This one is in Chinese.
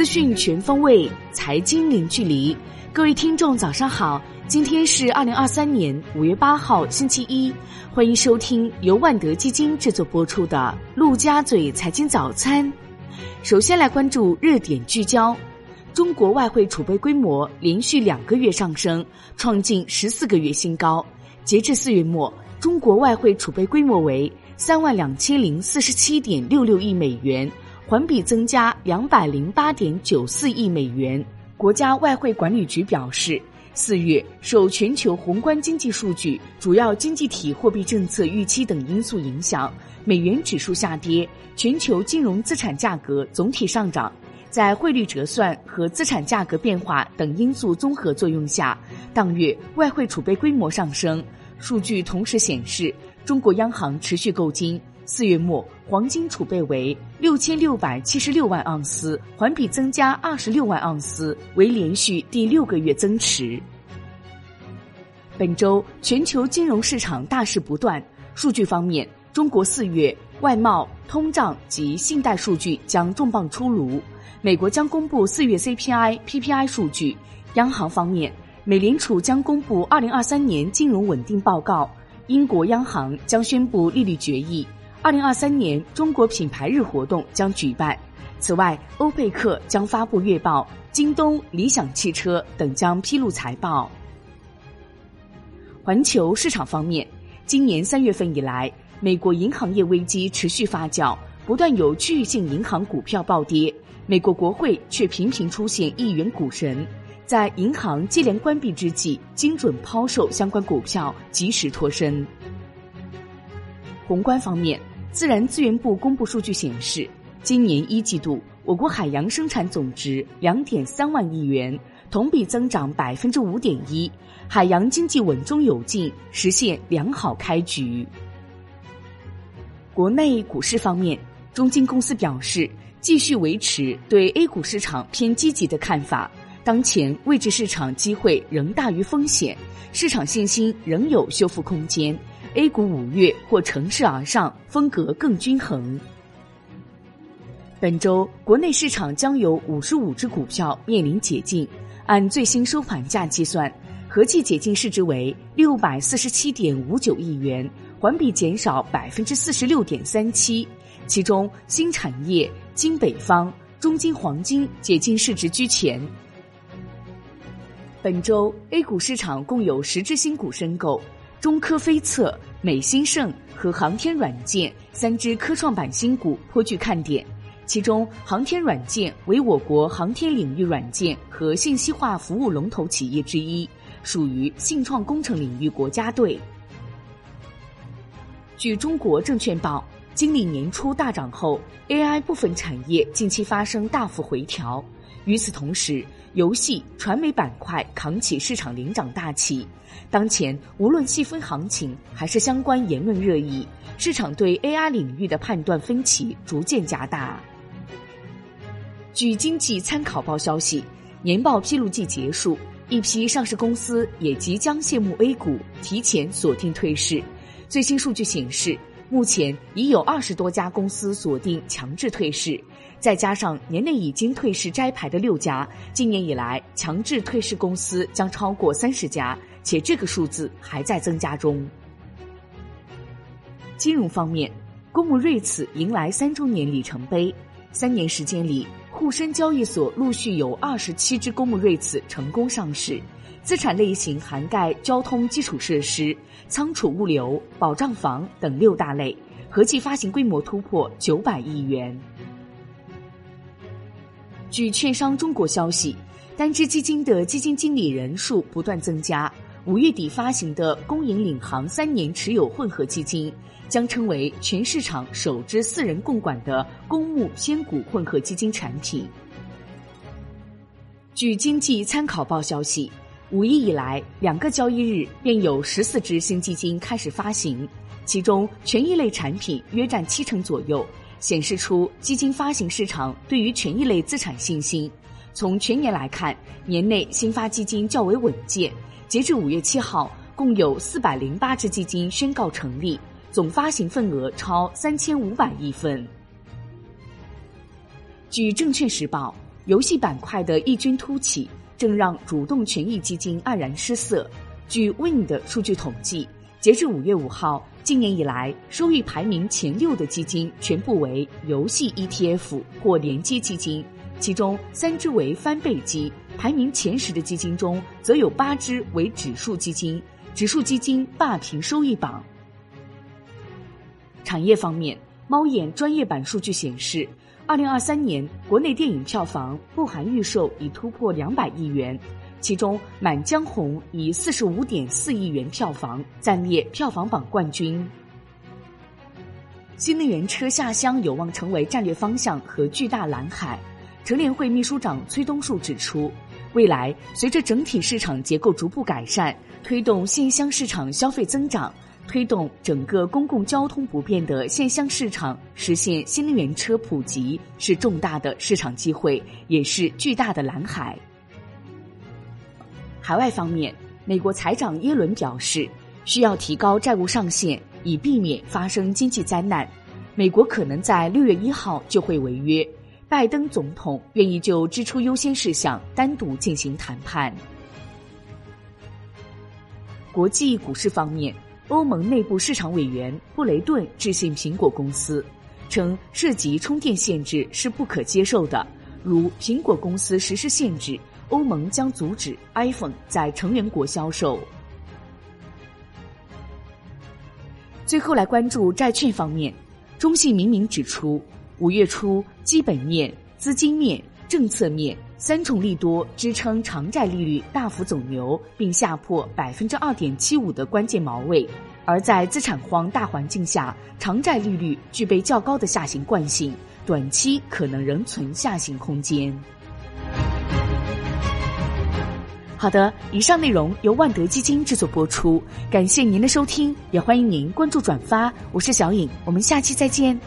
资讯全方位，财经零距离。各位听众，早上好！今天是二零二三年五月八号，星期一。欢迎收听由万德基金制作播出的《陆家嘴财经早餐》。首先来关注热点聚焦：中国外汇储备规模连续两个月上升，创近十四个月新高。截至四月末，中国外汇储备规模为三万两千零四十七点六六亿美元。环比增加两百零八点九四亿美元。国家外汇管理局表示，四月受全球宏观经济数据、主要经济体货币政策预期等因素影响，美元指数下跌，全球金融资产价格总体上涨。在汇率折算和资产价格变化等因素综合作用下，当月外汇储备规模上升。数据同时显示，中国央行持续购金。四月末，黄金储备为六千六百七十六万盎司，环比增加二十六万盎司，为连续第六个月增持。本周全球金融市场大事不断。数据方面，中国四月外贸、通胀及信贷数据将重磅出炉。美国将公布四月 CPI、PPI 数据。央行方面，美联储将公布二零二三年金融稳定报告。英国央行将宣布利率决议。二零二三年中国品牌日活动将举办。此外，欧佩克将发布月报，京东、理想汽车等将披露财报。环球市场方面，今年三月份以来，美国银行业危机持续发酵，不断有区域性银行股票暴跌。美国国会却频频出现议员股神，在银行接连关闭之际，精准抛售相关股票，及时脱身。宏观方面。自然资源部公布数据显示，今年一季度我国海洋生产总值两点三万亿元，同比增长百分之五点一，海洋经济稳中有进，实现良好开局。国内股市方面，中金公司表示，继续维持对 A 股市场偏积极的看法，当前位置市场机会仍大于风险，市场信心仍有修复空间。A 股五月或乘势而上，风格更均衡。本周国内市场将有五十五只股票面临解禁，按最新收盘价计算，合计解禁市值为六百四十七点五九亿元，环比减少百分之四十六点三七。其中，新产业、金北方、中金黄金解禁市值居前。本周 A 股市场共有十只新股申购。中科飞测、美新盛和航天软件三只科创板新股颇具看点，其中航天软件为我国航天领域软件和信息化服务龙头企业之一，属于信创工程领域国家队。据中国证券报，经历年初大涨后，AI 部分产业近期发生大幅回调。与此同时，游戏、传媒板块扛起市场领涨大旗。当前，无论细分行情还是相关言论热议，市场对 AI 领域的判断分歧逐渐加大。据经济参考报消息，年报披露季结束，一批上市公司也即将谢幕 A 股，提前锁定退市。最新数据显示，目前已有二十多家公司锁定强制退市。再加上年内已经退市摘牌的六家，今年以来强制退市公司将超过三十家，且这个数字还在增加中。金融方面，公募瑞此迎来三周年里程碑，三年时间里，沪深交易所陆续有二十七只公募瑞此成功上市，资产类型涵盖交通基础设施、仓储物流、保障房等六大类，合计发行规模突破九百亿元。据券商中国消息，单只基金的基金经理人数不断增加。五月底发行的公银领航三年持有混合基金，将成为全市场首支四人共管的公募偏股混合基金产品。据经济参考报消息，五一以来两个交易日便有十四只新基金开始发行，其中权益类产品约占七成左右。显示出基金发行市场对于权益类资产信心。从全年来看，年内新发基金较为稳健。截至五月七号，共有四百零八只基金宣告成立，总发行份额超三千五百亿份。据证券时报，游戏板块的异军突起，正让主动权益基金黯然失色。据 Win 的数据统计，截至五月五号，今年以来收益排名前六的基金全部为游戏 ETF 或连接基金，其中三只为翻倍基。排名前十的基金中，则有八只为指数基金，指数基金霸屏收益榜。产业方面，猫眼专业版数据显示，二零二三年国内电影票房不含预售已突破两百亿元，其中《满江红》以四十五点四亿元票房暂列票房榜冠军。新能源车下乡有望成为战略方向和巨大蓝海。乘联会秘书长崔东树指出，未来随着整体市场结构逐步改善，推动新乡市场消费增长。推动整个公共交通不变的县乡市场实现新能源车普及，是重大的市场机会，也是巨大的蓝海。海外方面，美国财长耶伦表示，需要提高债务上限，以避免发生经济灾难。美国可能在六月一号就会违约。拜登总统愿意就支出优先事项单独进行谈判。国际股市方面。欧盟内部市场委员布雷顿致信苹果公司，称涉及充电限制是不可接受的。如苹果公司实施限制，欧盟将阻止 iPhone 在成员国销售。最后来关注债券方面，中信明明指出，五月初基本面、资金面、政策面。三重利多支撑长债利率大幅走牛，并下破百分之二点七五的关键锚位。而在资产荒大环境下，长债利率具备较高的下行惯性，短期可能仍存下行空间。好的，以上内容由万德基金制作播出，感谢您的收听，也欢迎您关注转发。我是小颖，我们下期再见。